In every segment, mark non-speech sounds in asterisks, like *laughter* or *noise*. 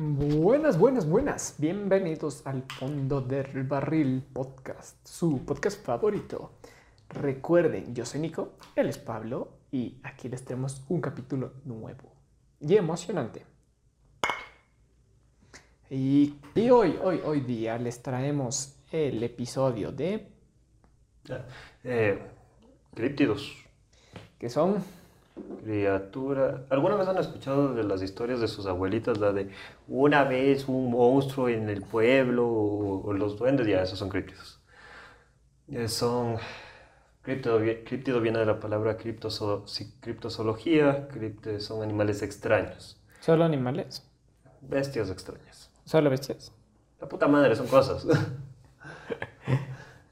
Buenas, buenas, buenas. Bienvenidos al Fondo del Barril Podcast, su podcast favorito. Recuerden, yo soy Nico, él es Pablo y aquí les tenemos un capítulo nuevo y emocionante. Y, y hoy, hoy, hoy día les traemos el episodio de... Eh, críptidos. que son... Criatura. ¿Alguna vez han escuchado de las historias de sus abuelitas? La de una vez un monstruo en el pueblo o, o los duendes, ya, esos son críptidos. Eh, son. Críptido, vi- críptido viene de la palabra criptozo- criptozoología. Cripte son animales extraños. Solo animales, Bestias extrañas. solo bestias. La puta madre, son cosas. *laughs* *laughs*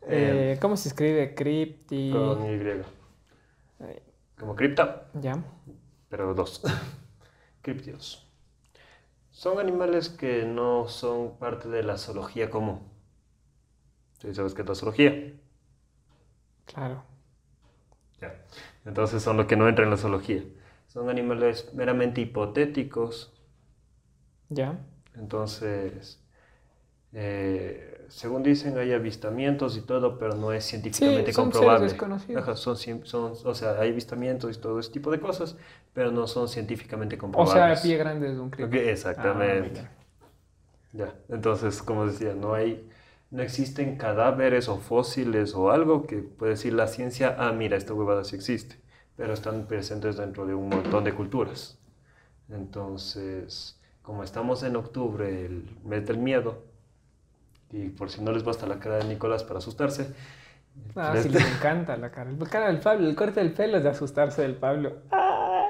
Eh, Eh, ¿Cómo se escribe? Crypti... con Y. Como cripta. Ya. pero dos. *laughs* Críptidos. Son animales que no son parte de la zoología común. ¿Sí sabes qué es la zoología? Claro. Ya. Entonces son lo que no entra en la zoología. Son animales meramente hipotéticos. Ya. Entonces, eh, según dicen, hay avistamientos y todo, pero no es científicamente son seres comprobable. desconocidos. Ajá, son, son, o sea, hay avistamientos y todo ese tipo de cosas, pero no son científicamente O comprobables. sea, pie grande es un Ok, críptido. exactamente. Ah, Ya, entonces, como decía, no hay, no existen cadáveres o fósiles o algo que puede decir la ciencia, ah, mira, esta huevada sí existe, pero están presentes dentro de un montón de culturas. Entonces, como estamos en octubre, el mes del miedo, y por si no les basta la cara de Nicolás para asustarse, Ah, les- sí, les encanta la cara. La cara del Pablo, el corte del pelo es de asustarse del Pablo. ¡Ah!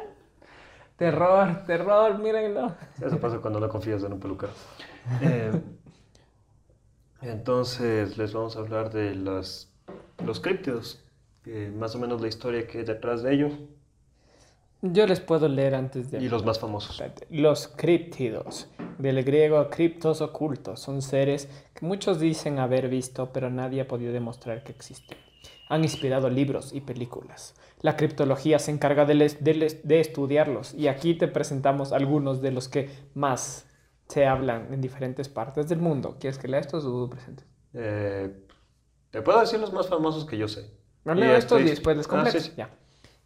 Terror, terror, mírenlo. Eso pasa cuando no confías en un peluquero. Eh, entonces les vamos a hablar de las, los críptidos, más o menos la historia que hay detrás de ellos Yo les puedo leer antes de... y los más famosos. Los críptidos, del griego criptos ocultos, son seres que muchos dicen haber visto, pero nadie ha podido demostrar que existen. Han inspirado libros y películas. La criptología se encarga de, les- de les- de estudiarlos y aquí te presentamos algunos de los que más se hablan en diferentes partes del mundo. ¿Quieres que lea estos o presentes? Eh, Te puedo decir los más famosos que yo sé. No Y leo estos y después les Ah, completo. sí, sí. Ya.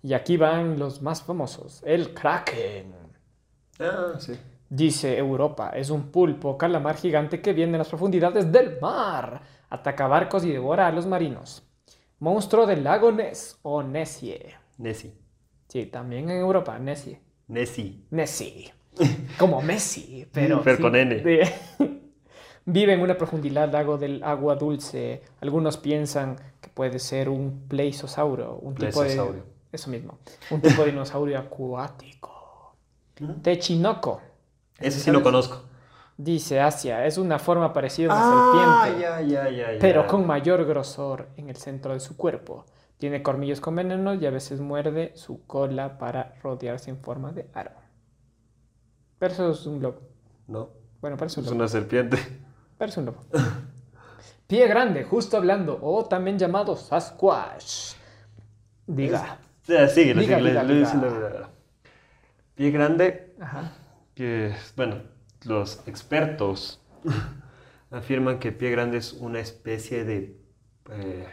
Y aquí van los más famosos. El Kraken. Ah, sí. Dice Europa, es un pulpo calamar gigante que viene de las profundidades del mar. Ataca barcos y devora a los marinos. Monstruo del lago Ness o Nessie. Nessie. Sí, también en Europa, Nessie. Nessie. Nessie. Como Messi, pero... Pero sí, con N. de- *laughs* Vive en una profundidad lago del agua dulce. Algunos piensan que puede ser un pleisosauro, un tipo de... Eso mismo. Un tipo de dinosaurio acuático. Ujú. Techinoco. Ese sí lo conozco. Dice Asia, es una forma parecida a una Ah, serpiente, ya, ya, ya, pero con mayor grosor en el centro de su cuerpo. Tiene colmillos con veneno y a veces muerde su cola para rodearse en forma de aro. Pero eso es un lobo. No, Bueno, parece un es lobo. una serpiente. Parece un lobo. *laughs* Pie grande, justo hablando, o también llamado Sasquatch. Diga. Luis, diga. la- Pie grande, Ajá. Que, bueno, los expertos *laughs* afirman que pie grande es una especie de, eh,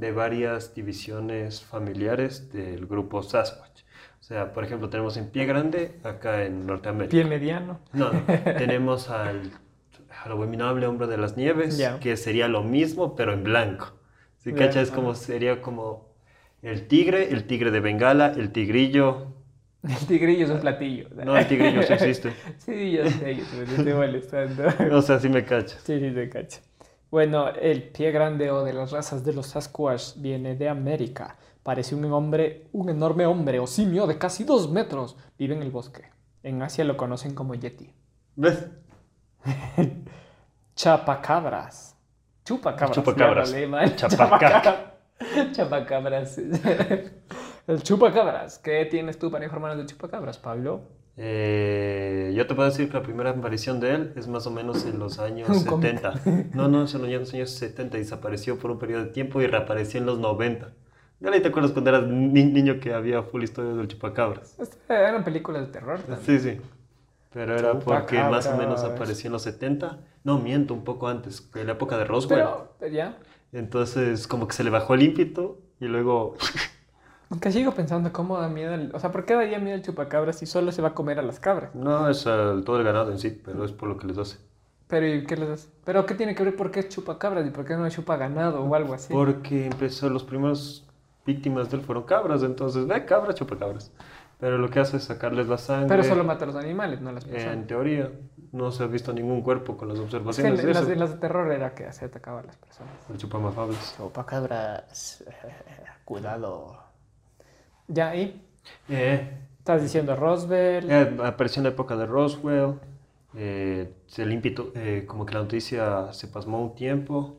de varias divisiones familiares del grupo Sasquatch. O sea, por ejemplo, tenemos en pie grande acá en Norteamérica. Pie mediano. No, no, *laughs* tenemos al, al abominable hombre de las nieves, que sería lo mismo, pero en blanco. ¿Sí, cacha? Es como, sería como el tigre, el tigre de Bengala, el tigrillo. El tigrillo es un platillo. No, el tigrillo sí existe. *laughs* Sí, yo sé, yo te estoy molestando. *laughs* O sea, sí me cachas. Sí, sí, te cacho. Bueno, el pie grande o de las razas de los Sasquatch viene de América. Parece un hombre, un enorme hombre o simio de casi dos metros. Vive en el bosque. En Asia lo conocen como Yeti. ¿Ves? Chapacabras. *laughs* Chupacabras. Chupacabras. Chapacaca. Chapacabras. El chupacabras. ¿Qué tienes tú para informarnos de chupacabras, Pablo? Eh, yo te puedo decir que la primera aparición de él es más o menos en los años Un cómic. 70. No, no, es en los años 70 y desapareció por un periodo de tiempo y reapareció en los 90. ¿Ya te acuerdas cuando eras ni- niño que había full historias del chupacabras? Eran películas de terror también. Sí, sí. Pero era porque más o menos apareció en los 70. No, miento, un poco antes, en la época de Roswell. Pero, ya. Entonces, como que se le bajó el ímpetu y luego. *laughs* Aunque sigo pensando cómo da miedo. el- O sea, ¿por qué daría miedo el chupacabras si solo se va a comer a las cabras? No es todo el ganado en sí, pero es por lo que les hace. Pero, ¿y qué les hace? ¿Pero qué tiene que ver por qué es chupacabras y por qué no es chupa ganado o algo así? Porque empezó, los primeros víctimas de él fueron cabras, entonces, ve, cabras, chupacabras. Pero lo que hace es sacarles la sangre. Pero solo mata a los animales, no a las personas. En teoría, no se ha visto ningún cuerpo con las Es que en, observaciones de en las, en las de terror era que se atacaba a las personas. El chupamafables. Chupacabras, *laughs* cuidado. Ya, ¿y? Eh, Estás diciendo Roswell. Eh, apareció en la época de Roswell. eh, se le ímpetu- eh, como que la noticia se pasmó un tiempo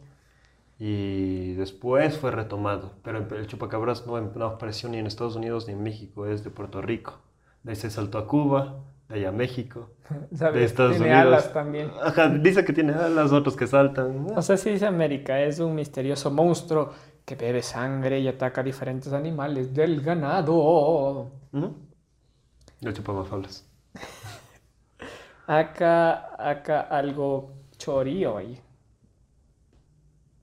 y después fue retomado. Pero el chupacabras no, no apareció ni en Estados Unidos ni en México, es de Puerto Rico. De ahí se saltó a Cuba, de ahí a México. *laughs* ¿sabes? de Estados Tiene Unidos. alas también. Ajá, dice que tiene alas, otros que saltan. O sea, sí dice América, es un misterioso monstruo que bebe sangre y ataca a diferentes animales del ganado. Ujú. El chupamafables. *laughs* Acá, acá algo chorío ahí.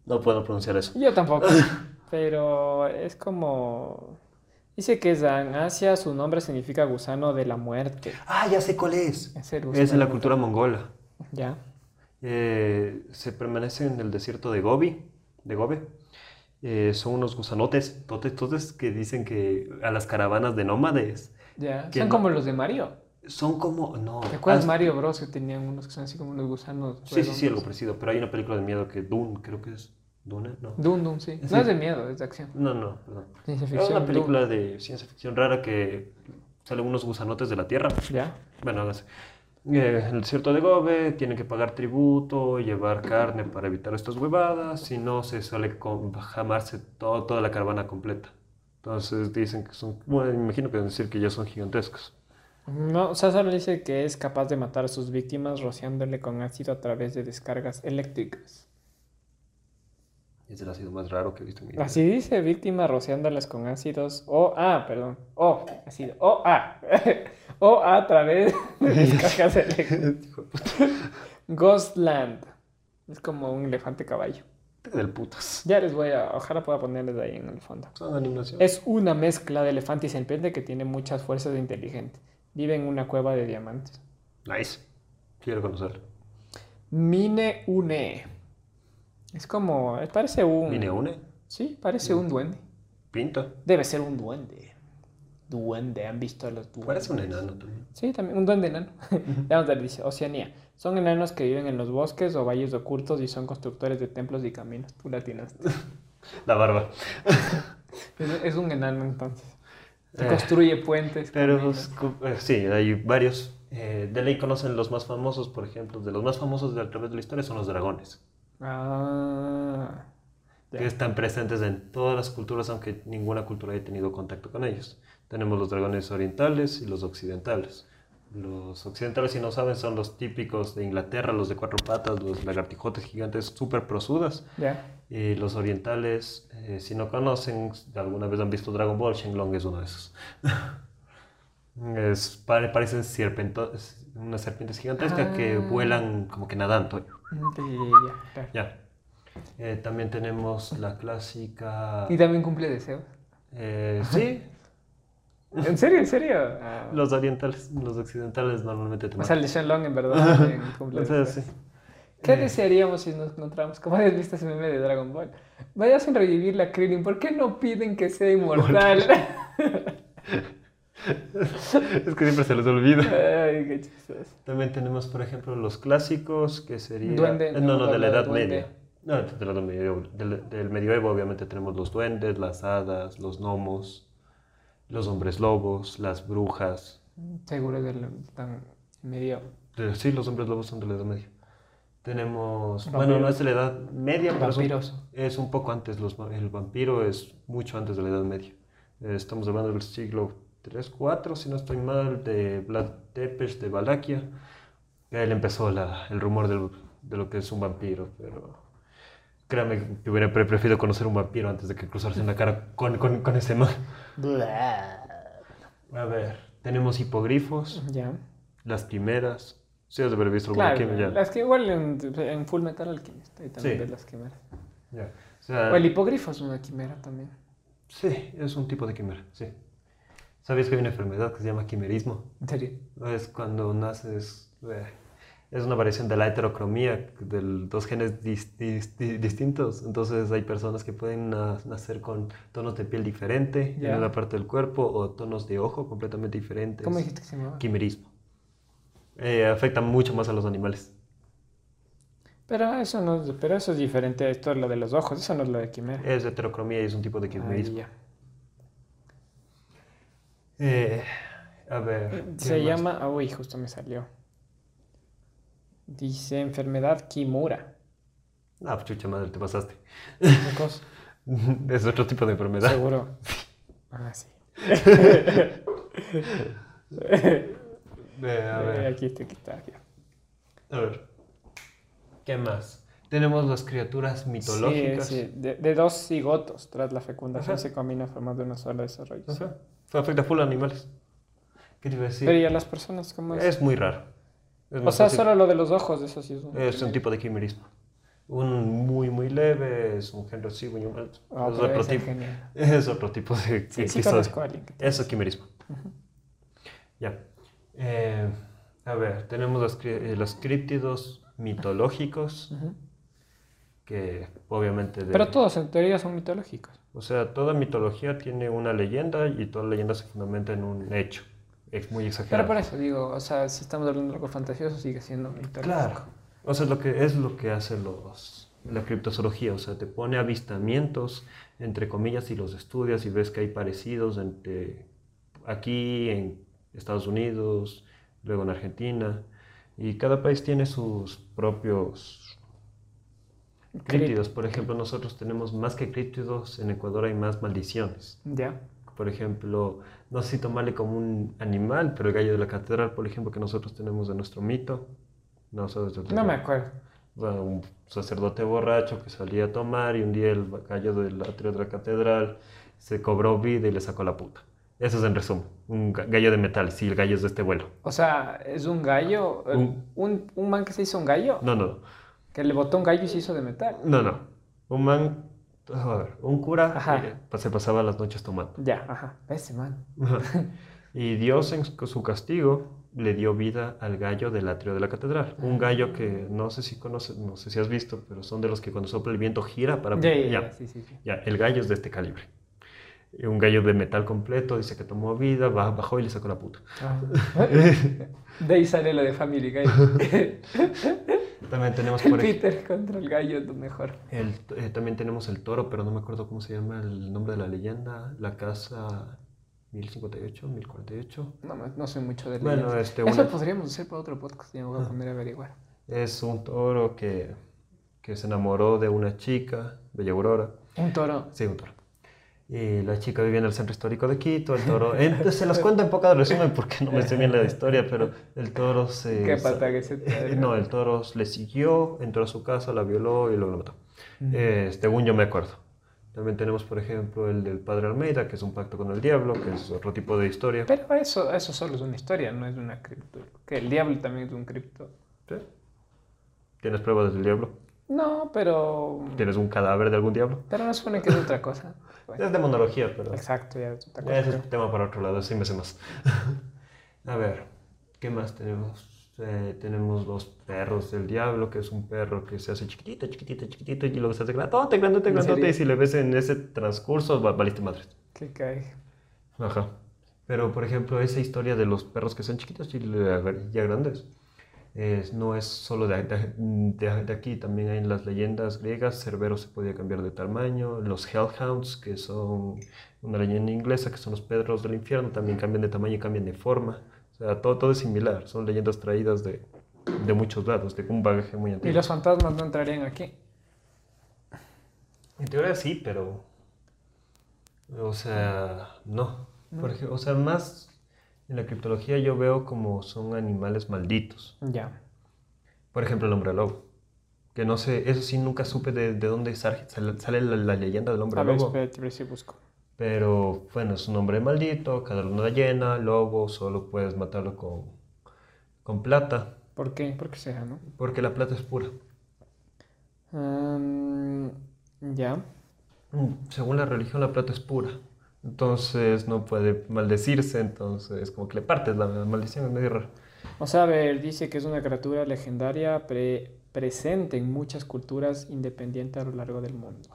No puedo pronunciar eso. Yo tampoco, *laughs* pero es como... Dice que es en Asia, su nombre significa gusano de la muerte. Ah, ya sé cuál es. Es el Es en la cultura mongola. Ya. Eh, se permanece en el desierto de Gobi, de Gobi. Eh, son unos gusanotes, totes, totes, que dicen que a las caravanas de nómades Ya. Que Son no- como los de Mario. son como, no, ¿Te acuerdas haz- Mario Bros que tenían unos que son así como unos gusanos? Sí, sí, sí, algo parecido, pero hay una película de miedo que Dune, creo que es Dune, no. Dune, Dune, sí. Sí. No es de miedo, es de acción. No, no, perdón. Ciencia Es una Dune. película de ciencia ficción rara que salen unos gusanotes de la tierra. Ya. Bueno, no sé. Eh, el desierto de Gobi tienen que pagar tributo, llevar carne para evitar estas huevadas, si no se suele jamarse todo, toda la caravana completa. Entonces dicen que son, bueno, imagino que decir que ya son gigantescos. No, César dice que es capaz de matar a sus víctimas rociándole con ácido a través de descargas eléctricas. Es el ácido más raro que he visto en mi vida. Así dice, víctima rociándolas con ácidos o ah, perdón, o ácido, o a, *laughs* o a través de eléctricas. *laughs* *laughs* Hijo de. Ghostland. Es como un elefante caballo. Del putas. Ya les voy a, ojalá pueda ponerles ahí en el fondo. Son animación. Es una mezcla de elefante y serpiente que tiene muchas fuerzas de inteligente. Vive en una cueva de diamantes. Nice. Quiero conocerlo. Mine Une. Es como, parece un... ¿Vine une? Sí, parece un duende. Pinta. Debe ser un duende. Duende, ¿han visto a los duendes? Parece un enano también. Sí, también, un duende enano. *laughs* Ya nos dice, Oceanía. Son enanos que viven en los bosques o valles ocultos y son constructores de templos y caminos. Tú latinaste. *laughs* La barba. *laughs* Es, un enano entonces. Se Eh, construye puentes. Pero caminos. eh, sí, hay varios. Eh, de ley conocen los más famosos, por ejemplo. De los más famosos de a través de la historia son los dragones. Ah. ya. que están presentes en todas las culturas, aunque ninguna cultura haya tenido contacto con ellos. Tenemos los dragones orientales y los occidentales. Los occidentales, si no saben, son los típicos de Inglaterra, los de cuatro patas, los lagartijotes gigantes súper prosudas. Ya. Y los orientales, eh, si no conocen, alguna vez han visto Dragon Ball, Shenlong es uno de esos. *laughs* es, pare- parecen sierpento- unas serpientes gigantescas que Ah. vuelan como que nadando. Ya, ya. Eh, también tenemos la clásica... Y también cumple deseos. Eh, sí, ¿En serio? ¿En serio? Ah. *laughs* los orientales, los occidentales normalmente O tenemos. sea, el de Shenlong en verdad *laughs* cumple O deseos. sí. ¿Qué Eh. desearíamos si nos encontramos? Como habías visto ese meme de Dragon Ball. Vayas a revivir la Krillin. ¿Por qué no piden que sea inmortal? *laughs* *laughs* Es que siempre se les olvida. Ay, qué chistoso. También tenemos, por ejemplo, los clásicos, que sería... Duende, eh, no, no, de la no, Edad duende. Media. No, de la Edad Media. Del, del medioevo, obviamente, tenemos los duendes, las hadas, los gnomos, los hombres lobos, las brujas. Seguro están medio. Sí, los hombres lobos son de la Edad Media. Tenemos... Vampiros. Bueno, no es de la Edad Media, pero es un- Vampiros. Es un poco antes, los, el vampiro es mucho antes de la Edad Media. Eh, estamos hablando del siglo 3, 4, si no estoy mal, de Vlad Tepes de Valaquia. Él empezó la- el rumor del- de lo que es un vampiro, pero créame que hubiera pre- preferido conocer un vampiro antes de que cruzarse en la cara con, con, con ese man. A ver, tenemos hipogrifos. Ya. las primeras. Sí, has de haber visto alguna Claro, quimera, ya. las que igual en, en Full Metal Alchemist, ahí también Sí. ves las quimeras. Ya. O sea, O el hipogrifo es una quimera también. sí, es un tipo de quimera, sí. ¿Sabías que hay una enfermedad que se llama quimerismo? ¿En serio? Es cuando naces, eh, es una variación de la heterocromía, de dos genes dis- dis- di- distintos. Entonces hay personas que pueden na- nacer con tonos de piel diferente Ya. en una parte del cuerpo o tonos de ojo completamente diferentes. ¿Cómo dijiste que se llamaba? Quimerismo. Eh, afecta mucho más a los animales. Pero eso, no, es- pero eso es diferente, esto es lo de los ojos, eso no es lo de quimera. Es heterocromía y es un tipo de quimerismo. ya. Eh, a ver. ¿qué Se llama, ah, uy, justo me salió. Dice enfermedad Kimura. Ah, pues chucha madre, te pasaste. *laughs* Es otro tipo de enfermedad. Seguro. *laughs* Ah, sí. Eh, a ver. Eh, Aquí está, aquí está. ya. A ver. ¿Qué más? Tenemos las criaturas mitológicas. Sí, sí. De, de dos cigotos tras la fecundación Ajá. se combina formando una sola desarrollo. sí. Ajá. Afecta full a animales. ¿Qué te iba a decir? Pero ¿y a las personas cómo es? Es muy raro. Es o sea, fácil. solo lo de los ojos, eso sí es un... Es un tipo de quimerismo. Un muy, muy leve, es un género sí, muy humano. Ah, es, otro tipo, *laughs* es otro tipo de Sí, sí conozco a alguien que Eso es quimerismo. Ya. Eh, a ver, tenemos los, eh, los críptidos mitológicos, que obviamente... de- Pero todos en teoría son mitológicos. O sea, toda mitología tiene una leyenda y toda leyenda se fundamenta en un hecho. Es muy Pero exagerado. por eso digo, o sea, si estamos hablando de algo fantasioso, sigue siendo mitológico. Claro. O sea, lo que es lo que hace los, la criptozoología. O sea, te pone avistamientos, entre comillas, y los estudias y ves que hay parecidos entre aquí en Estados Unidos, luego en Argentina. Y cada país tiene sus propios críptidos. Por ejemplo, nosotros tenemos más que críptidos, en Ecuador hay más maldiciones. Ya. Por ejemplo, no sé si tomarle como un animal, pero el gallo de la catedral, por ejemplo, que nosotros tenemos de nuestro mito. No No me acuerdo. Bueno, un sacerdote borracho que salía a tomar y un día el gallo del atrio de la catedral se cobró vida y le sacó la puta. Eso es en resumen. Un ga- gallo de metal, sí, el gallo es de este vuelo. O sea, es un gallo, Un- un, un man que se hizo un gallo, No, no, que le botó un gallo y se hizo de metal. no, no. Un man, a ver, un cura Ajá. eh, se pasaba las noches tomando. Ya, ajá. Ese man. Ajá. *laughs* Y Dios en su castigo le dio vida al gallo del atrio de la catedral. Un gallo que no sé si conoces, no sé si has visto, pero son de los que cuando sopla el viento gira para... Ya, ya, ya. ya, sí, sí, sí. Ya, el gallo es de este calibre. Un gallo de metal completo, dice que tomó vida, ba- bajó y le sacó la puta. Ah. *laughs* De ahí sale lo de Family Guy. *laughs* También tenemos por Peter contra el gallo es lo mejor. el, eh, también tenemos el toro, pero no me acuerdo cómo se llama el nombre de la leyenda. La casa 1058, 1048. No, no sé mucho de Bueno, leyendas. este, Eso una- podríamos hacer para otro podcast, ya me voy a poner a averiguar. Es un toro que, que se enamoró de una chica, Bella Aurora. Un toro. Sí, un toro. Y la chica vivía en el centro histórico de Quito, el toro... en- se las cuento en poca resumen porque no me sé bien la historia, pero el toro se... Qué pata que se te- Eh, No, el toro le siguió, entró a su casa, la violó y luego la mató. Eh, según yo me acuerdo. También tenemos, por ejemplo, el del Padre Almeida, que es un pacto con el diablo, que es otro tipo de historia. Pero eso, eso solo es una historia, no es una cripto. Que el diablo también es un cripto. ¿Sí? ¿Tienes pruebas del diablo? No, pero. ¿Tienes un cadáver de algún diablo? Pero no supone que es otra cosa. Bueno, *laughs* Es demonología, pero... exacto, ya es otra cosa. Ese es un tema para otro lado, sí me sé más. *laughs* A ver, ¿qué más tenemos? Eh, tenemos los perros del diablo, que es un perro que se hace chiquitito, chiquitito, chiquitito, y luego se hace grandote, grandote, ¿En grandote, y si le ves en ese transcurso, va- valiste madre. Que cae. Ajá. Pero, por ejemplo, esa historia de los perros que son chiquitos y ya grandes, no es solo de, de- de- de aquí, también hay en las leyendas griegas, Cerbero se podía cambiar de tamaño, los Hellhounds, que son una leyenda inglesa, que son los perros del infierno, también cambian de tamaño y cambian de forma. O sea, todo, todo es similar, son leyendas traídas de, de muchos lados, de un bagaje muy Y antiguo. los fantasmas no entrarían aquí. En teoría sí, pero. O sea, no. O sea, más en la criptología yo veo como son animales malditos. Ya. Por ejemplo, el hombre lobo. Que no sé, eso sí nunca supe de, de dónde sale, sale- la, la leyenda del hombre A ver, lobo. espérate, ver si busco. Pero bueno, es un hombre maldito, cada luna llena, lobo, solo puedes matarlo con, con plata, ¿Por qué? ¿Por qué será, no? porque la plata es pura. Mm, ya. Mm, Según la religión, la plata es pura. Entonces no puede maldecirse, entonces como que le partes la maldición, es medio raro. O sea, a ver, dice que es una criatura legendaria pre- presente en muchas culturas independientes a lo largo del mundo.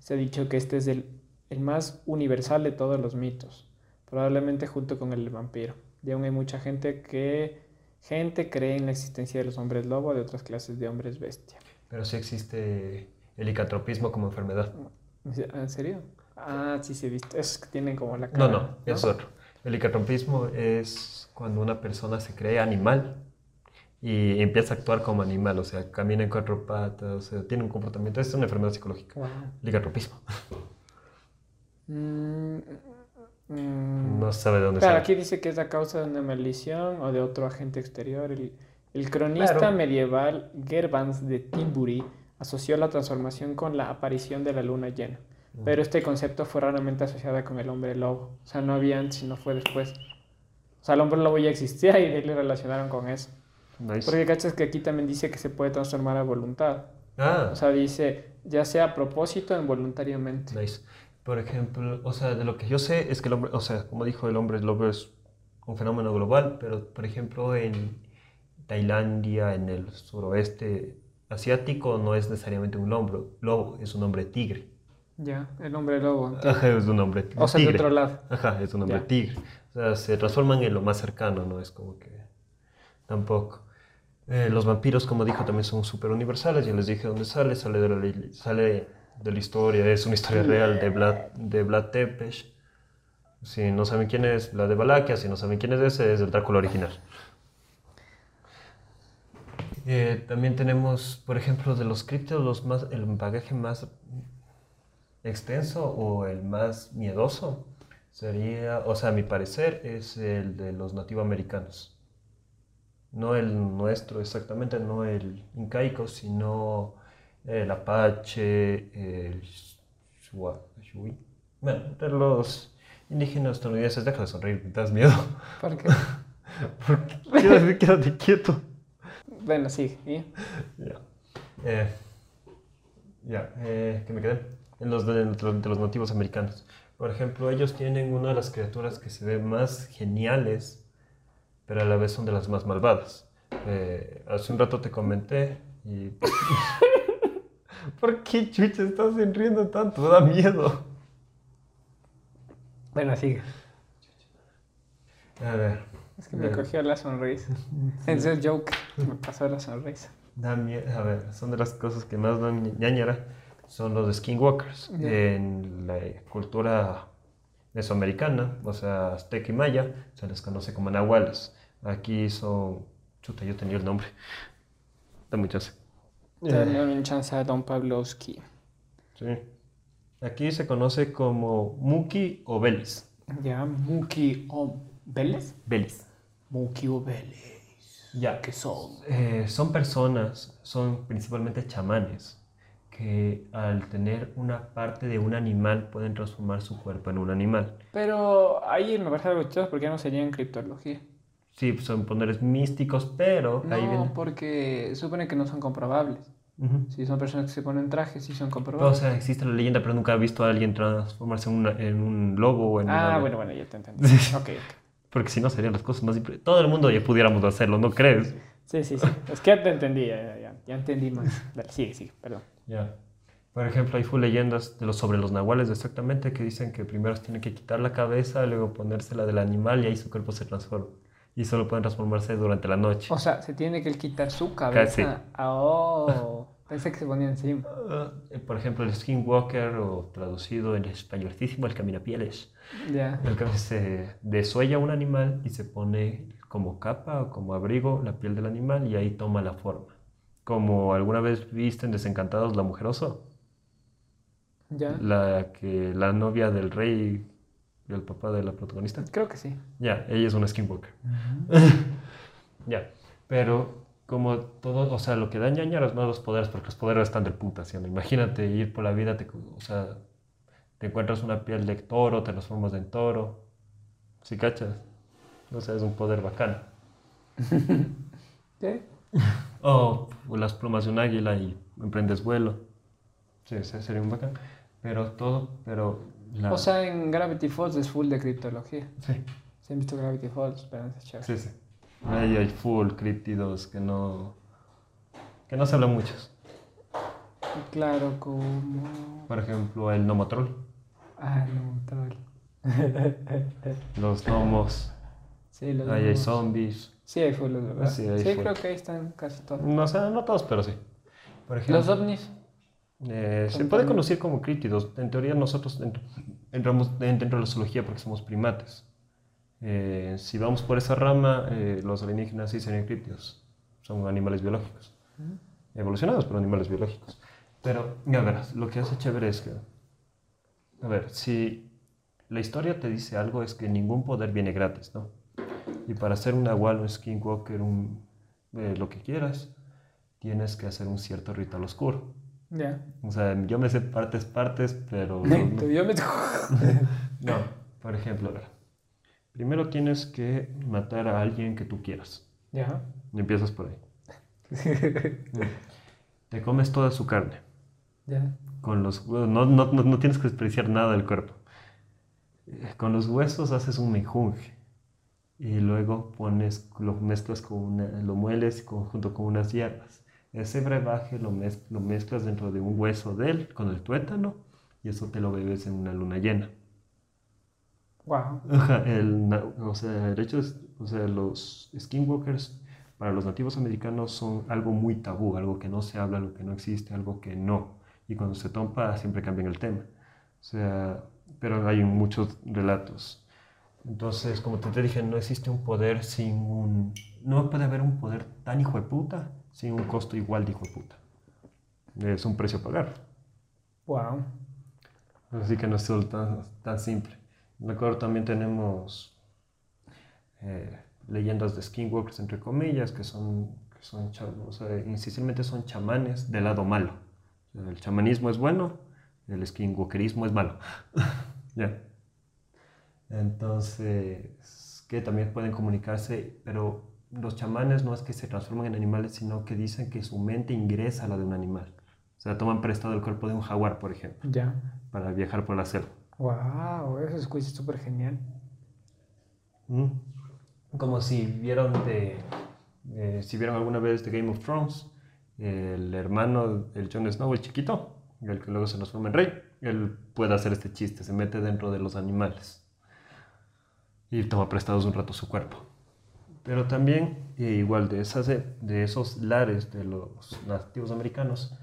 Se ha dicho que este es el, el más universal de todos los mitos, probablemente junto con el vampiro. Y aún hay mucha gente que gente cree en la existencia de los hombres lobo de otras clases de hombres bestia. Pero sí existe el licantropismo como enfermedad. ¿En serio? Ah, sí, sí, he visto. Esos que tienen como la No, cara. no, es otro. El licantropismo es cuando una persona se cree animal y empieza a actuar como animal, o sea, camina en cuatro patas, o sea, tiene un comportamiento. Es una enfermedad psicológica. Wow. Licantropismo. Mm, mm, No sabe de dónde Claro, sale. aquí dice que es a causa de una maldición o de otro agente exterior. El, el cronista Claro. medieval Gervans de Timbury asoció la transformación con la aparición de la luna llena. Pero este concepto fue raramente asociado con el hombre lobo. O sea, no había antes y no fue después. O sea, el hombre lobo ya existía y de le relacionaron con eso. Nice. Porque cachas que aquí también dice que se puede transformar a voluntad. Ah, O sea, dice ya sea a propósito o involuntariamente. nice. Por ejemplo, o sea, de lo que yo sé es que el hombre, o sea, como dijo el hombre lobo es un fenómeno global, pero por ejemplo en Tailandia, en el suroeste asiático, no es necesariamente un lobo, lobo es un hombre tigre. Ya, el hombre lobo. Ajá, es un hombre O sea, de tigre. otro lado. Ajá, es un hombre Ya. tigre. O sea, se transforman en lo más cercano, no es como que tampoco. Eh, los vampiros, como dijo, también son súper universales. Ya les dije dónde sale. Sale de, la, sale de la historia. Es una historia real de Vlad, de Vlad Tepes. Si no saben quién es Vlad de Valaquia, si no saben quién es ese, es el Drácula original. Eh, también tenemos, por ejemplo, de los criptos, los más, el bagaje más extenso o el más miedoso sería, o sea, a mi parecer, es el de los nativoamericanos. No el nuestro exactamente, no el incaico, sino el apache, el shua- shui. Bueno, de los indígenas estadounidenses, deja de sonreír, me das miedo. ¿Por qué? Porque quédate, quédate quieto. Bueno, sí. Ya. Eh, ya, eh, que me quedé. En los de, de los nativos americanos. Por ejemplo, ellos tienen una de las criaturas que se ve más geniales, pero a la vez son de las más malvadas. Eh, hace un rato te comenté y... *laughs* ¿Por qué, chucha, estás riendo tanto? Da miedo. Bueno, sigue. A ver. Es que me cogió la sonrisa. *laughs* Es el joke. Me pasó la sonrisa. Da mie- a ver, son de las cosas que más dan ña- ñañara, son los skinwalkers. En la cultura mesoamericana, o sea, azteca y maya, se les conoce como nahuales. Aquí son... Chuta, yo tenía el nombre. Da muchas. Dale un chance a Don Pavlovsky. Sí. Aquí se conoce como Muki o Belis. Ya, Muki o Vélez. Belis. Muki o Vélez. Ya. ¿Qué son? Eh, son personas, son principalmente chamanes, que al tener una parte de un animal pueden transformar su cuerpo en un animal. Pero ahí me parece algo chistoso porque no sería en criptología. Sí, son poderes místicos, pero ahí No, viene. porque supone que no son comprobables. Ujú. Si son personas que se ponen trajes, sí son O comprobables. sea, existe la leyenda, pero nunca he visto a alguien transformarse en, una- en un lobo o en ah, una- bueno, bueno, ya te entendí. *laughs* ok, ok. Porque si no serían las cosas más... Todo el mundo ya pudiéramos hacerlo, ¿no crees? Sí, sí, sí. Es que ya te entendí, ya, ya, ya, entendí más. *laughs* Dale, sigue, sigue, perdón. Ya. Por ejemplo, hay full leyendas de los, sobre los nahuales exactamente que dicen que primero se tienen que quitar la cabeza, luego ponérsela del animal y ahí su cuerpo se transforma. Y solo pueden transformarse durante la noche. O sea, se tiene que quitar su cabeza. Casi. Oh, pensé que se ponía encima. *laughs* Eh, por ejemplo, el skinwalker o traducido en españolísimo, el caminapieles. Ya. El que se desuella un animal y se pone como capa o como abrigo la piel del animal y ahí toma la forma. Como alguna vez viste en Desencantados la mujer oso, Ya. la que la novia del rey, del papá de la protagonista. Creo que sí. Ya, ella es una skinwalker. *laughs* Ya, pero como todo, o sea, lo que da ñañaras no los poderes, porque los poderes están del puta, ¿sí? Imagínate ir por la vida, te, o sea, te encuentras una piel de toro, te transformas en toro, ¿sí cachas? O sea, es un poder bacán. ¿Qué? *laughs* O las plumas de un águila y emprendes vuelo. Sí, sería un bacán. Pero todo, pero... La... O sea, en Gravity Falls es full de criptología. Sí, ¿Se han visto Gravity Falls? Esperanza chévere. sí, sí. Ahí hay full críptidos que no... Que no se hablan muchos. Claro, como... Por ejemplo, el nomotrol. Ah, no, troll. Los gnomos. Sí, los Ahí hay zombies. Sí, hay full, ¿verdad? Sí, Sí, hay full. creo que ahí están casi todos. No sé, no todos, pero sí. Por ejemplo, Los ovnis. eh, se puede conocer como críptidos. En teoría nosotros ent- entramos dentro de la zoología porque somos primates. Eh, si vamos por esa rama, eh, los alienígenas sí serían críptidos. Son animales biológicos. Evolucionados, pero animales biológicos. Pero, a ver, lo que hace chévere es que... A ver, si la historia te dice algo es que ningún poder viene gratis, ¿no? Y para ser un Nahual, un Skinwalker, un, eh, lo que quieras, tienes que hacer un cierto ritual oscuro. Ya. O sea, yo me sé partes, partes, pero... *laughs* Tú, Yo me... *laughs* No, por ejemplo, a ver. Primero tienes que matar a alguien que tú quieras. ya. Y empiezas por ahí. *laughs* Te comes toda su carne. ya. Con los huesos, no, no, no, no tienes que despreciar nada del cuerpo. Eh, Con los huesos haces un menjunje. Y luego pones, lo mezclas con una, lo mueles con- junto con unas hierbas. Ese brebaje lo, mez- lo mezclas dentro de un hueso de él con el tuétano y eso te lo bebes en una luna llena. Wow. El, o sea, el hecho es, o sea, los skinwalkers para los nativos americanos son algo muy tabú, algo que no se habla, algo que no existe, algo que no. Y cuando se topa siempre cambian el tema. O sea, pero hay muchos relatos. Entonces, como te, te dije, no existe un poder sin un... No puede haber un poder tan hijo de puta sin un costo igual de hijo de puta. Es un precio a pagar. Wow. Así que no es solo tan, tan simple. Me acuerdo también tenemos eh, leyendas de skinwalkers, entre comillas, que son, que son o sea, inicialmente son chamanes del lado malo. O sea, el chamanismo es bueno, el skinwalkerismo es malo. *laughs* Ya. Entonces, que también pueden comunicarse, pero los chamanes no es que se transforman en animales, sino que dicen que su mente ingresa a la de un animal. O sea, toman prestado el cuerpo de un jaguar, por ejemplo Ya. para viajar por la selva. Wow, eso es súper genial. Mm. Como si vieron de, eh, si vieron alguna vez de Game of Thrones, el hermano del Jon Snow, el chiquito, el que luego se transforma en rey, él puede hacer este chiste, se mete dentro de los animales y toma prestados un rato su cuerpo. Pero también, eh, igual de, esas, de esos lares de los nativos americanos,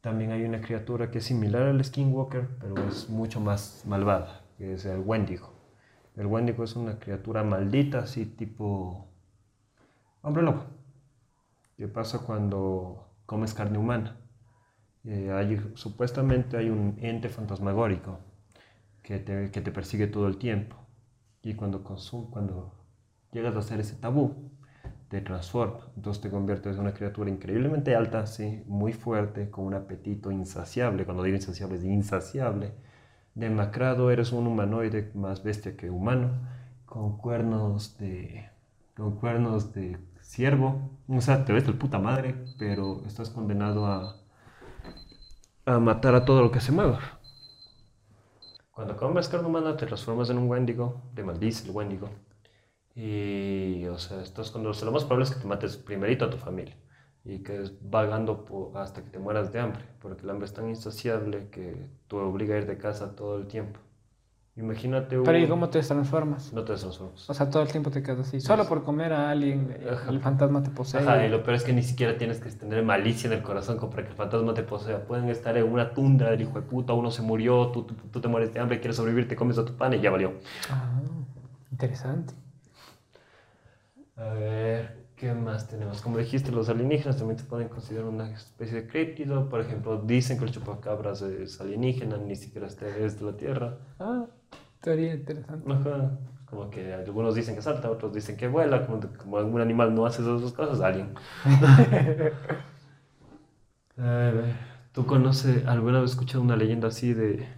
también hay una criatura que es similar al Skinwalker, pero es mucho más malvada, que es el Wendigo. El Wendigo es una criatura maldita, así tipo hombre lobo. ¿Qué pasa cuando comes carne humana? Eh, supuestamente hay un ente fantasmagórico que te, que te persigue todo el tiempo. Y cuando, consum- cuando llegas a hacer ese tabú, te transforma. Entonces te conviertes en una criatura increíblemente alta, sí, muy fuerte, con un apetito insaciable. Cuando digo insaciable, es insaciable. Demacrado, eres un humanoide más bestia que humano, con cuernos de, con cuernos de ciervo. O sea, te ves de puta madre, pero estás condenado a, a matar a todo lo que se mueva. Cuando comes carne humana te transformas en un Wendigo, te maldice el Wendigo. Y, o sea, estás con los, lo más probable es que te mates primerito a tu familia y que es vagando hasta que te mueras de hambre, porque el hambre es tan insaciable que te obliga a ir de casa todo el tiempo. Imagínate un... Pero ¿y cómo te transformas? No te transformas. O sea, todo el tiempo te quedas así. Solo por comer a alguien, Ajá. el fantasma te posee. Ajá, y lo peor es que ni siquiera tienes que tener malicia en el corazón para que el fantasma te posea. Pueden estar en una tundra del hijo de puta, uno se murió, tú, tú, tú te mueres de hambre, quieres sobrevivir, te comes a tu pan y ya valió. Ah, interesante. A ver, ¿qué más tenemos? Como dijiste, los alienígenas también se pueden considerar una especie de críptido. Por ejemplo, dicen que el chupacabras es alienígena, ni siquiera este- es de la Tierra. Ah, teoría interesante. Ajá. Como que algunos dicen que salta, otros dicen que vuela, como, como algún animal no hace esas dos cosas, alien. *laughs* A ver, ¿tú conoces, alguna vez escuchado una leyenda así de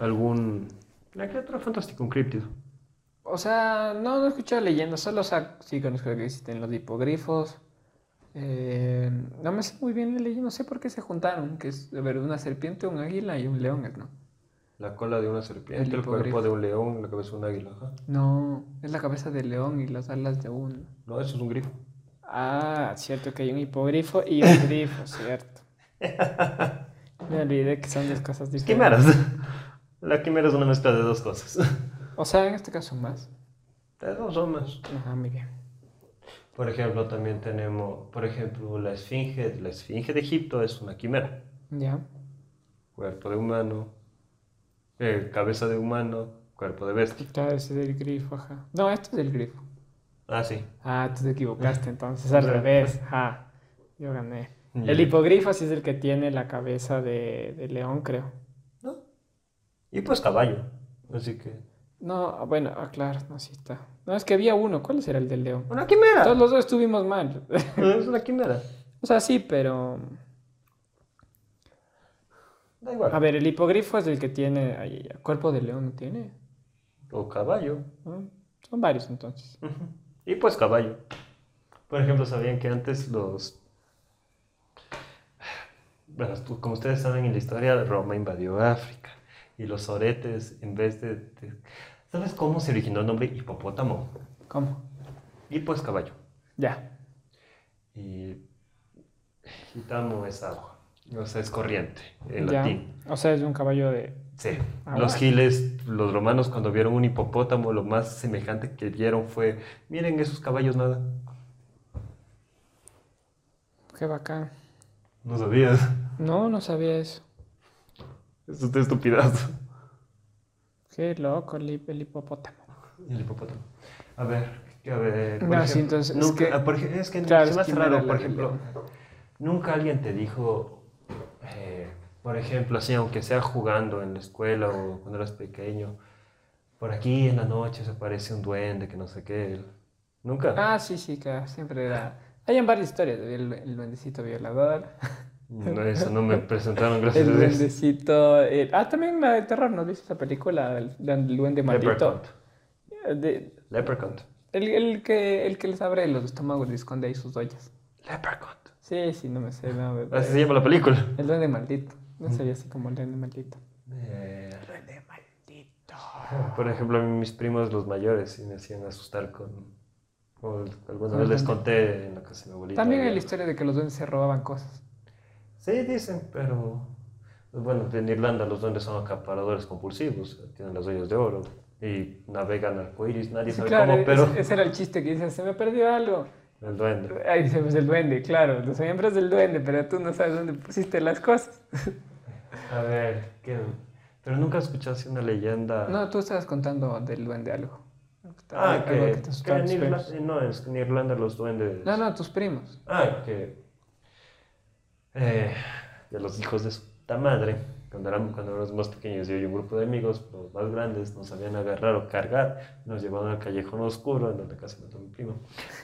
algún... Una criatura fantástica, un críptido? O sea, no, no he escuchado leyendas, solo o sea, sí conozco que existen los hipogrifos. Eh, no me sé muy bien la leyenda, no sé por qué se juntaron, que es, a ver, una serpiente, un águila y un león, ¿no? La cola de una serpiente, El el, cuerpo de un león, la cabeza de un águila. ajá. No, es la cabeza del león y las alas de un... No, eso es un grifo. Ah, cierto que hay un hipogrifo y un *laughs* grifo, cierto. Me olvidé que son dos cosas diferentes. Quimeras. La quimera es una mezcla de dos cosas. O sea, en este caso más. De dos o más. Ajá, muy bien. Por ejemplo, también tenemos, por ejemplo, la esfinge. La esfinge de Egipto es una quimera. Ya. Cuerpo de humano, eh, cabeza de humano, cuerpo de bestia. Claro, ese es el grifo, ajá. No, esto es el grifo. Ah, sí. Ah, tú te equivocaste entonces, al revés. Ajá, yo gané. El hipogrifo sí es el que tiene la cabeza de, de león, creo. ¿No? Y pues caballo. Así que. No, ah, bueno, ah, claro, no, sí está. No, es que había uno, ¿cuál era el del león? ¡Una quimera! Todos los dos estuvimos mal. Es una quimera. *laughs* o sea, sí, pero... Da igual. A ver, el hipogrifo es el que tiene... ay, cuerpo de león, ¿no tiene? O caballo. ¿No? Son varios entonces. Y pues caballo. Por ejemplo, ¿sabían que antes los... Bueno, como ustedes saben, en la historia Roma invadió África. Y los oretes, en vez de... de- ¿Sabes cómo se originó el nombre hipopótamo? ¿Cómo? Y pues caballo. Ya. Y gitamo es agua. O sea, es corriente en ya. latín. O sea, es un caballo de... Sí. Ah, los giles, los romanos cuando vieron un hipopótamo, lo más semejante que vieron fue, miren esos caballos nada. Qué bacán. No sabías. No, no sabía eso. Eso es estupidazo. Qué loco el, hip- el hipopótamo. El hipopótamo. A ver, a ver. por No, sí, entonces, es que- ah, por es que Claro, se es me hace quimera raro, por ejemplo, nunca alguien te dijo, eh, por ejemplo, así, aunque sea jugando en la escuela o cuando eras pequeño, por aquí en la noche se aparece un duende que no sé qué. Nunca. Ah, sí, sí, claro, siempre era... Hay en varias historias, el, el duendecito violador, No, eso no me presentaron, *laughs* gracias el a Dios. duendecito... el- Ah, también la de terror, ¿no viste esa película? El, del duende maldito. Leprechaun. De- Leprechaun. el, el que, el que les abre los estómagos y esconde ahí sus ollas. Leprechaun. Sí, sí, no me sé. No, me- Así se llama la película. El duende maldito. No sería así como el duende maldito. Eh, Duende maldito. por ejemplo, a mí mis primos, los mayores, sí me hacían asustar con... o alguna vez el les conté en la casa de mi abuelita. También hay la historia de que los duendes se robaban cosas. Sí, dicen, pero... pues Bueno, en Irlanda los duendes son acaparadores compulsivos, tienen las ollas de oro y navegan arcoíris, nadie Sí, sabe claro, cómo, pero ese, ese era el chiste que dice, se me perdió algo. El duende. Ahí dice, pues el duende, claro, lo siempre es del duende, pero tú no sabes dónde pusiste las cosas. A ver, ¿qué? Pero nunca escuchaste una leyenda... No, tú estabas contando del duende algo. Ah, Algo que, te que en Irlanda, primos. no, es que en Irlanda los duendes... No, no, tus primos. Ah, que eh, de los hijos de su madre, cuando éramos, cuando éramos más pequeños, yo y un grupo de amigos, los más grandes, nos habían agarrado o cargar, nos llevaban al callejón oscuro, en donde casi mató a mi primo,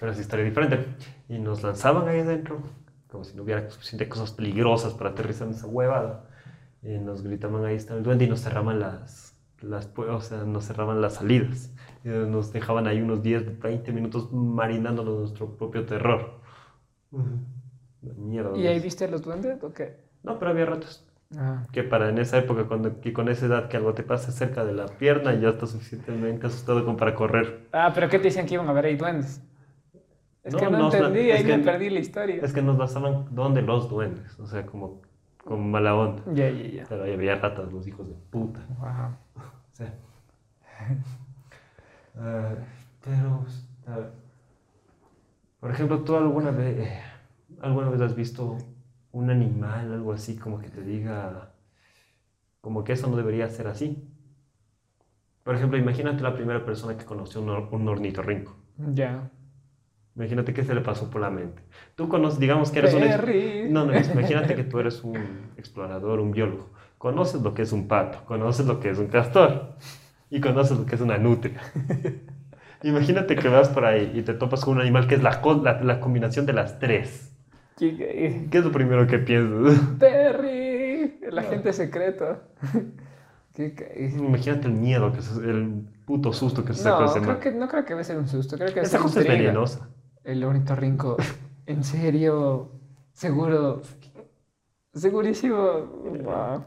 pero es historia diferente, y nos lanzaban ahí adentro, como si no hubiera suficiente cosas peligrosas para aterrizar en esa huevada, y nos gritaban ahí está el duende y nos cerraban las, las, pu- o sea, nos cerraban las salidas, y nos dejaban ahí unos 10, 20 minutos marinándonos nuestro propio terror. La Mierda. ¿Y ahí viste los duendes o qué? No, pero había ratos. Ah, Que para en esa época, cuando, que con esa edad que algo te pase cerca de la pierna, ya estás suficientemente asustado como para correr. Ah, pero ¿qué te decían que iban a ver ahí duendes? Es No, que no, no, entendí, ahí que- me perdí la historia. Es que nos lanzaban donde los duendes, o sea, como, como mala onda. Ya, ya, ya. Pero ahí había ratas, los hijos de puta. Wow. *laughs* Sí. *laughs* Ah, pero, ah, por ejemplo, ¿tú alguna vez, eh, alguna vez has visto un animal, algo así, como que te diga, como que eso no debería ser así? Por ejemplo, imagínate la primera persona que conoció un, or- un ornitorrinco. Ya. Imagínate qué se le pasó por la mente. Tú conoces, digamos que eres un... No, no, imagínate que *laughs* tú eres un explorador, un biólogo. Conoces lo que es un pato, conoces lo que es un castor y conoces lo que es una nutria. *laughs* Imagínate que vas por ahí y te topas con un animal que es la, la combinación de las tres. ¿Qué- ¿Qué es lo primero que piensas? Perry, el agente secreto. ¿Qué ca- Imagínate el miedo, que se- el puto susto que se sacó No, ese creo que, no creo que va a ser un susto, creo que Esa cosa es intriga. venenosa. El ornitorrinco, en serio, seguro, segurísimo. Wow.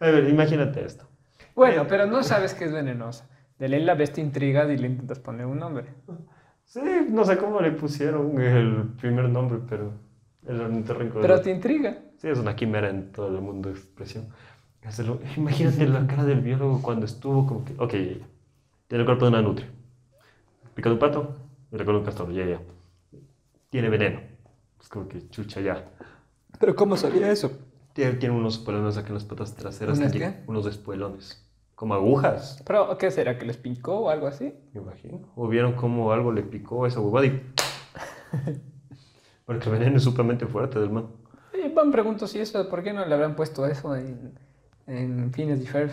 A ver, imagínate esto. Bueno, pero no sabes que es venenosa. De ley la ves te intrigas y le intentas poner un nombre. Sí, no sé cómo le pusieron el primer nombre, pero el ornitorrinco. Pero te intriga. Sí, es una quimera en todo el mundo de expresión. Hacerlo- Imagínate la cara del biólogo cuando estuvo como que, ok, ya, ya. tiene el cuerpo de una nutria. Pica de un pato le un castor, ya, ya. Tiene veneno. Es como que chucha ya. ¿Pero cómo sabía eso? Tiene, tiene unos espuelones aquí en las patas traseras. ¿Unas que qué? Unos espuelones. Como agujas, ¿Pero qué será? ¿Que les picó o algo así? me imagino. O vieron cómo algo le picó a esa huevada y... *laughs* Porque el veneno es súpermente fuerte del man. Y Van pregunto si eso, ¿por qué no le habrán puesto eso en, en Phineas y Ferb?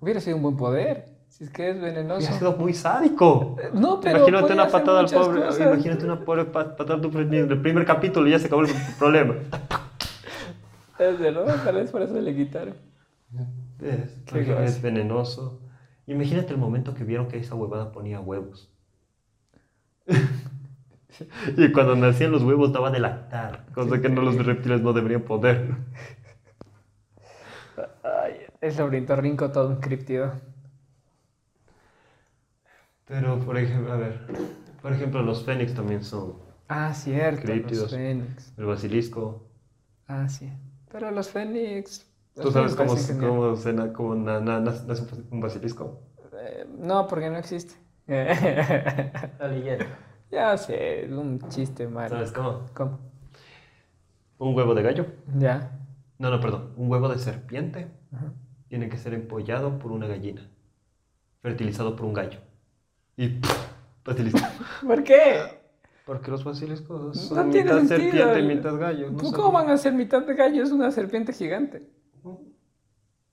Hubiera sido un buen poder, si es que es Y ha venenoso. sido muy sádico. No, pero Imagínate una patada al pobre. cosas. Imagínate una pobre pa- patada al en el primer capítulo y ya se acabó el problema. Es verdad, tal vez por eso le quitaron. Es, venenoso. Imagínate el momento que vieron que esa huevada ponía huevos. Y cuando nacían los huevos daba de lactar, cosa que no los reptiles no deberían poder. Ay, es ornitorrinco todo un criptido. Pero, por ejemplo, a ver, por ejemplo, los fénix también son Ah, cierto, Críptidos. los fénix. el basilisco. Ah, sí. Pero los fénix... los ¿Tú sabes cómo, cómo, se na- cómo na- na- nace nace un basilisco? Eh, no, porque no existe. La leyenda. Ya sé, es un chiste malo. ¿Sabes cómo? ¿Cómo? Un huevo de gallo. Ya. No, no, perdón. Un huevo de serpiente Ajá. tiene que ser empollado por una gallina, fertilizado por un gallo. Y ¡puf! basilisco. *laughs* ¿Por qué? Porque los basiliscos No son tiene mitad sentido. serpiente, mitad gallo. ¿no ¿Cómo van a ser mitad de gallo? Es una serpiente gigante.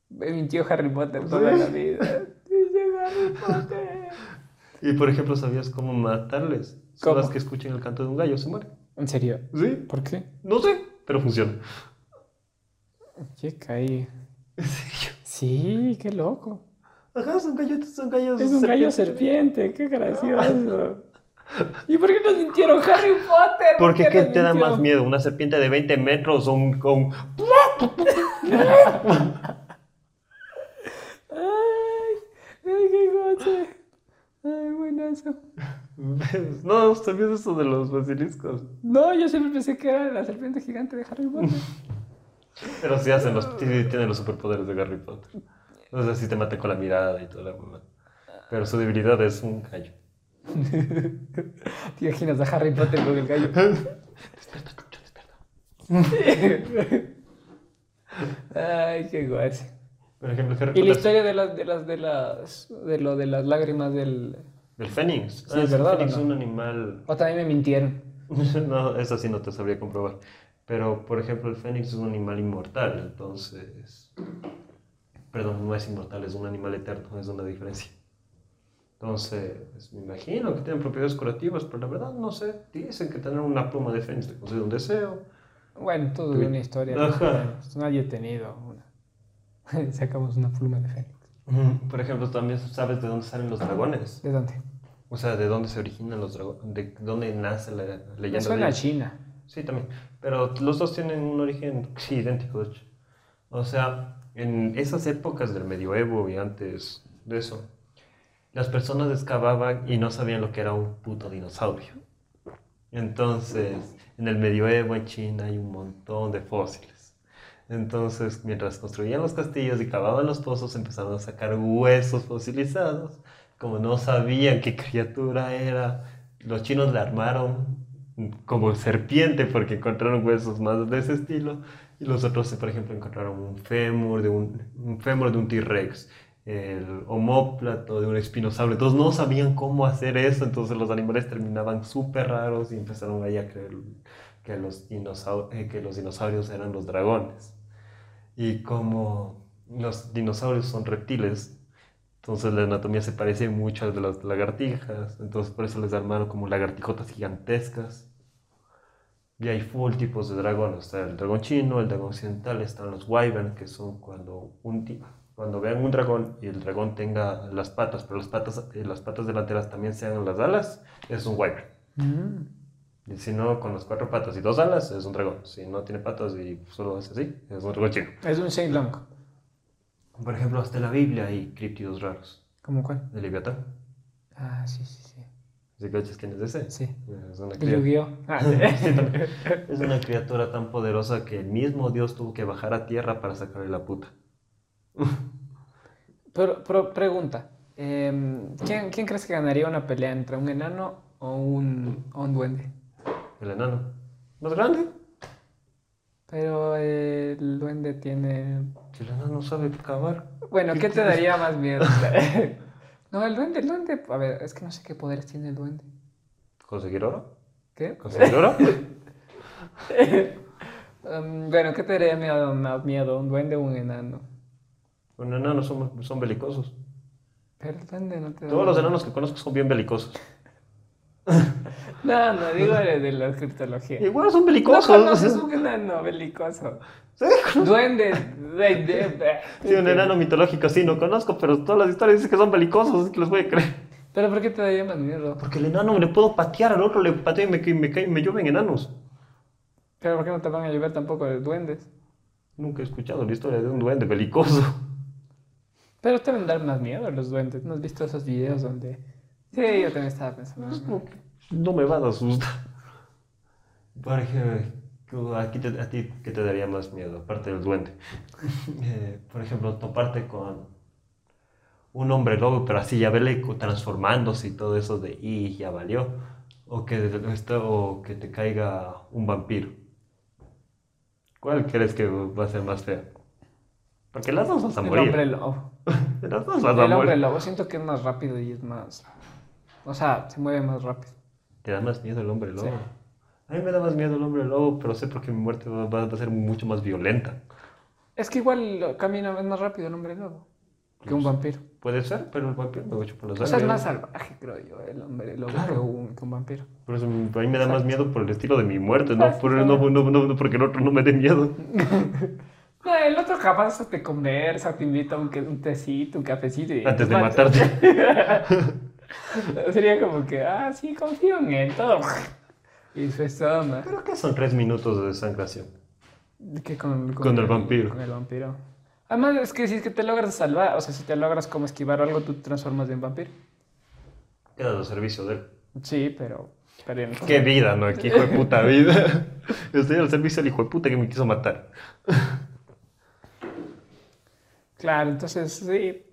Me mintió Harry Potter *laughs* toda Sí. la vida. Dice Harry Potter. Y por ejemplo, ¿sabías cómo matarles? Son ¿Cómo? las que escuchen el canto de un gallo, se mueren. ¿En serio? ¿Sí? ¿Por qué? No sé, pero funciona. Qué caí. *laughs* ¿En serio? Sí, qué loco. Ajá, son gallos, son gallos. Es un gallo serpiente, qué gracioso. ¿Y por qué nos mintieron Harry Potter? ¿Por ¿qué te da más miedo? ¿Una serpiente de 20 metros o un, un- *laughs* Ay, ay, qué goce. Ay, buenazo. *laughs* No, ¿sabías eso de los basiliscos? No, yo siempre pensé que era la serpiente gigante de Harry Potter. *laughs* Pero sí hacen los, sí tienen los superpoderes de Harry Potter. O sea, sí te matan con la mirada y toda la. Pero su debilidad es un gallo. *laughs* ¿Te imaginas a Harry Potter con el gallo? Despierta, chucha, despierta. Ay, qué guay. Por ejemplo, Harry Y la historia de las, de las, de las, de lo de las lágrimas del... El fénix. Sí, Ah, es el verdad, fénix ¿o es no? un animal... O también me mintieron. *laughs* no, eso sí no te sabría comprobar. Pero, por ejemplo, el fénix es un animal inmortal, entonces... Perdón, no es inmortal, es un animal eterno, es una diferencia. Entonces, me imagino que tienen propiedades curativas, pero la verdad no sé. Dicen que tener una pluma de fénix te concede un deseo. Bueno, todo Sí. una historia. *laughs* Ajá. Pues Nadie ha tenido una. *laughs* Sacamos una pluma de fénix. Por ejemplo, también sabes de dónde salen los dragones. ¿De dónde? O sea, de dónde se originan los dragones, de dónde nace la leyenda suena de a ellos. China. Sí, también. Pero los dos tienen un origen sí, idéntico, de hecho. O sea, en esas épocas del medioevo y antes de eso, las personas excavaban y no sabían lo que era un puto dinosaurio. Entonces, en el medioevo en China hay un montón de fósiles. Entonces, mientras construían los castillos y cavaban los pozos, empezaron a sacar huesos fosilizados. Como no sabían qué criatura era, los chinos le armaron como serpiente porque encontraron huesos más de ese estilo. Y los otros, por ejemplo, encontraron un fémur de un, un fémur de un T-Rex, el homóplato de un espinosaurio. Entonces no sabían cómo hacer eso, entonces los animales terminaban súper raros y empezaron ahí a creer que los, dinosau- eh, que los dinosaurios eran los dragones. Y como los dinosaurios son reptiles, entonces la anatomía se parece mucho a la de las lagartijas, entonces por eso les armaron como lagartijotas gigantescas. Y hay full tipos de dragones, está el dragón chino, el dragón occidental, están los wyvern, que son cuando un, cuando vean un dragón y el dragón tenga las patas, pero las patas, eh, las patas delanteras también sean las alas, es un wyvern. Mm. Si no, con las cuatro patas y dos alas, es un dragón. Si no tiene patas y solo es así, es un dragón chino. Es un Shenlong. Por ejemplo, hasta en la Biblia hay críptidos raros. ¿Cómo cuál? De Leviatán. Ah, sí, sí, sí. ¿Sí cachas quién es ese? Sí. Es una, El cria- Yu-Gi-Oh! Ah, sí. *laughs* es una criatura tan poderosa que el mismo Dios tuvo que bajar a tierra para sacarle la puta. *laughs* Pero, pero pregunta. em, ¿quién, ¿Quién crees que ganaría una pelea entre un enano o un, o un duende? El enano. ¿Más grande? Pero el duende tiene... Si el enano sabe cavar. Bueno, ¿Qué ¿qué te daría más miedo? *laughs* no, el duende, el duende... A ver, es que no sé qué poderes tiene el duende. ¿Conseguir oro? ¿Qué? ¿Conseguir oro? Em, *laughs* bueno, ¿qué te daría miedo, más miedo? ¿Un duende o un enano? Los enanos son, son belicosos. Pero el duende no te da Todos los enanos que conozco son bien belicosos. *laughs* No, no, digo de, de la criptología. Igual son No belicosos. conoces un enano belicoso. Sí, Duende, de, de- de- Sí, un enano mitológico sí, no conozco, pero todas las historias dicen que son belicosos, así que los voy a creer. Pero ¿por qué te daría más miedo? Porque el enano le puedo patear, al otro le pateo y me, me, cae- me llueven enanos. Pero ¿por qué no te van a llover tampoco de duendes? Nunca he escuchado la historia de un duende belicoso. Pero te van a dar más miedo los duendes. ¿No has visto esos videos donde.? Sí, yo también estaba pensando. Es que no me va a asustar. Por ejemplo, aquí te- a ti, ¿qué te daría más miedo, aparte del duende? *laughs* Eh, por ejemplo, toparte con un hombre lobo, pero así ya verle transformándose y todo eso de, y ya valió. O que, esto, o que te caiga un vampiro. ¿Cuál crees que va a ser más feo? Porque las dos vas a El morir. hombre lobo. *laughs* Las dos vas a El hombre lobo siento que es más rápido y es más. O sea, se mueve más rápido. ¿Te da más miedo el hombre lobo? Sí. A mí me da más miedo el hombre lobo, pero sé porque mi muerte va, va- a ser mucho más violenta. Es que igual camina más rápido el hombre lobo que un vampiro. Puede ser, pero el vampiro me a chupar la O sea, es más salvaje, creo yo, el hombre lobo Claro. que, un, que un vampiro. Por eso a mí me da más miedo por el estilo de mi muerte, no, por, claro. no, no, no, porque el otro no me dé miedo. *laughs* No, el otro capaz te conversa, te invita a un, un tecito, un cafecito y... Antes de te mata. matarte. *laughs* *laughs* Sería como que, ah, sí, confío en él, todo. Y su estómago. Creo que son tres minutos de desangración. Que con, Con el vampiro. Con el vampiro. Además, es que si es que te logras salvar, o sea, si te logras como esquivar algo, tú te transformas en vampiro. Quedas al servicio de él. Sí, pero... pero Qué vida, ¿no? Qué hijo de puta vida. *laughs* Estoy al servicio del hijo de puta que me quiso matar. Claro, entonces sí.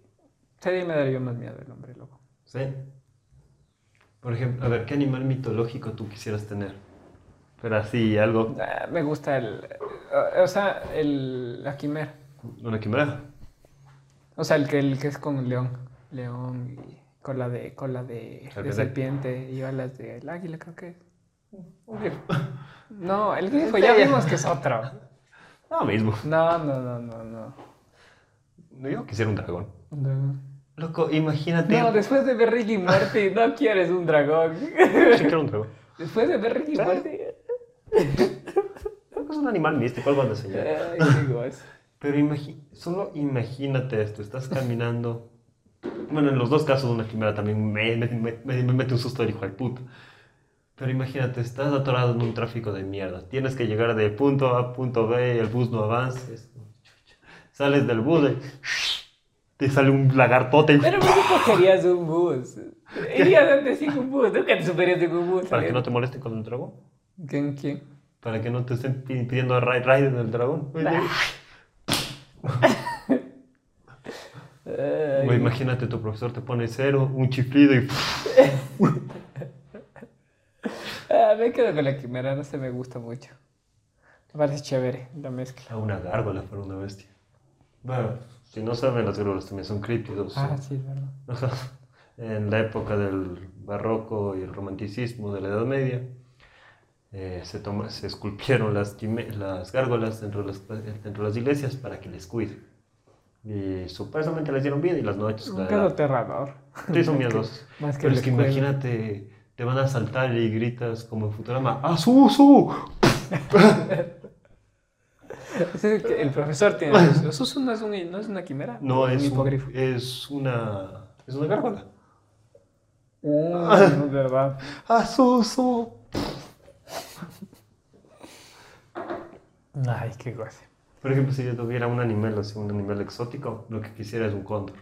Sí, me daría más miedo el hombre lobo. ¿Sí? Por ejemplo, a ver, ¿qué animal mitológico tú quisieras tener? Pero así, algo. Ah, me gusta el... O sea, el, la quimera. Una quimera. O sea, el que, el que es con león. León y cola de, cola de, de Serpiente. y alas del águila, creo que es. Un grifo. *laughs* No, el grifo Este ya vimos que es otro. No, mismo. No, no, no, no, no. Yo quisiera un dragón. No, Loco, imagínate. No, después de ver Rick y Morty, *laughs* no quieres un dragón. Sí quiero un dragón. Después de ver Rick y Sí. Morty. Es un animal místico, algo de enseñar. Ay, digo, es- Pero imagi- solo imagínate esto, estás caminando. Bueno, en los dos casos una quimera también me, me- me- me- me mete un susto el hijo de puta. Pero imagínate, estás atorado en un tráfico de mierda. Tienes que llegar de punto A a punto B, el bus no avanza. es- Sales del bus y te sale un lagartote. Pero ¿por qué cogerías un bus? Irías antes sin un bus, nunca te superías en un bus. Para que no te molesten con el dragón. ¿Quién? ¿Quién? Para que no te estén pi- pidiendo ride, ride en el dragón. Ay, O imagínate, tu profesor te pone cero, un chiflido y... *laughs* Ah, me quedo con la quimera, no sé, me gusta mucho. Me parece chévere la mezcla. A una gárgola para una bestia. Bueno, si no saben, las gárgolas también son críptidos. Ah, sí, es verdad. *laughs* En la época del barroco y el romanticismo de la Edad Media, eh, se, toma- se esculpieron las, las gárgolas dentro de las, dentro de las iglesias para que les cuiden. Y supuestamente les dieron vida y las noches... Un pedo aterrador. Sí, son miedosos. *laughs* Más que Pero es que imagínate, te van a saltar y gritas como en Futurama, ¡Ah, *laughs* *laughs* el profesor tiene. Azuzu no es, un- no es una quimera. No, es, un un- hipogrifo. es una. Es una gárgola. no es verdad. *laughs* ¡Azuzu! Ay, qué goce. Por ejemplo, si yo tuviera un animal así, un animal exótico, lo que quisiera es un cóndor.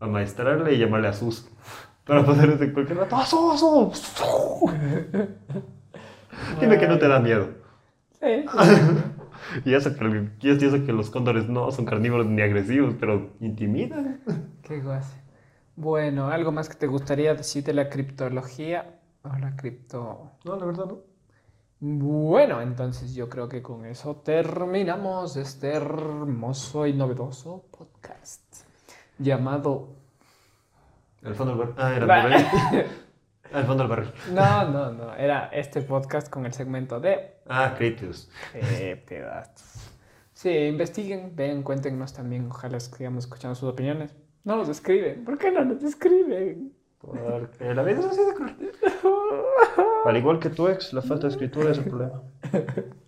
Amaestrarle y llamarle Azuzu. *laughs* Para poder decir cualquier rato, ¡Azuzu! Dime que no te da miedo. Sí. Y eso que, y eso que los cóndores no son carnívoros ni agresivos, pero intimidan. Qué goce. Bueno, ¿algo más que te gustaría decir de la criptología? O la cripto... No, la verdad no. Bueno, entonces yo creo que con eso terminamos este hermoso y novedoso podcast llamado... El fondo del barril. Ah, era el barril. *laughs* Ah, el fondo del barril. No, no, no, era este podcast con el segmento de... Ah, Critios. Eh, pedazos. Sí, investiguen, vean, cuéntenos también, ojalá sigamos escuchando sus opiniones. No nos escriben, ¿por qué no nos escriben? Porque la vida es así de. *laughs* Al igual que tu ex, la falta de escritura es el problema. *laughs*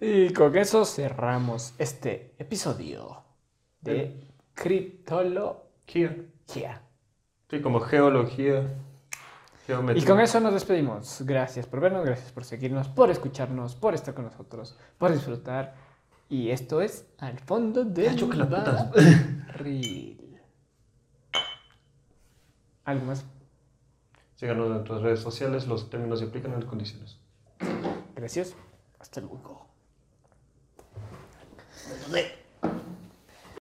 Y con eso cerramos este episodio de Criptología. Kia. Sí, como geología. Y con eso nos despedimos. Gracias por vernos, gracias por seguirnos, por escucharnos, por estar con nosotros, por disfrutar. Y esto es Al fondo del Ah, choca la puta. barril. *laughs* ¿Algo más? Síganos en nuestras redes sociales, los términos se aplican en las condiciones. Gracias. Hasta luego.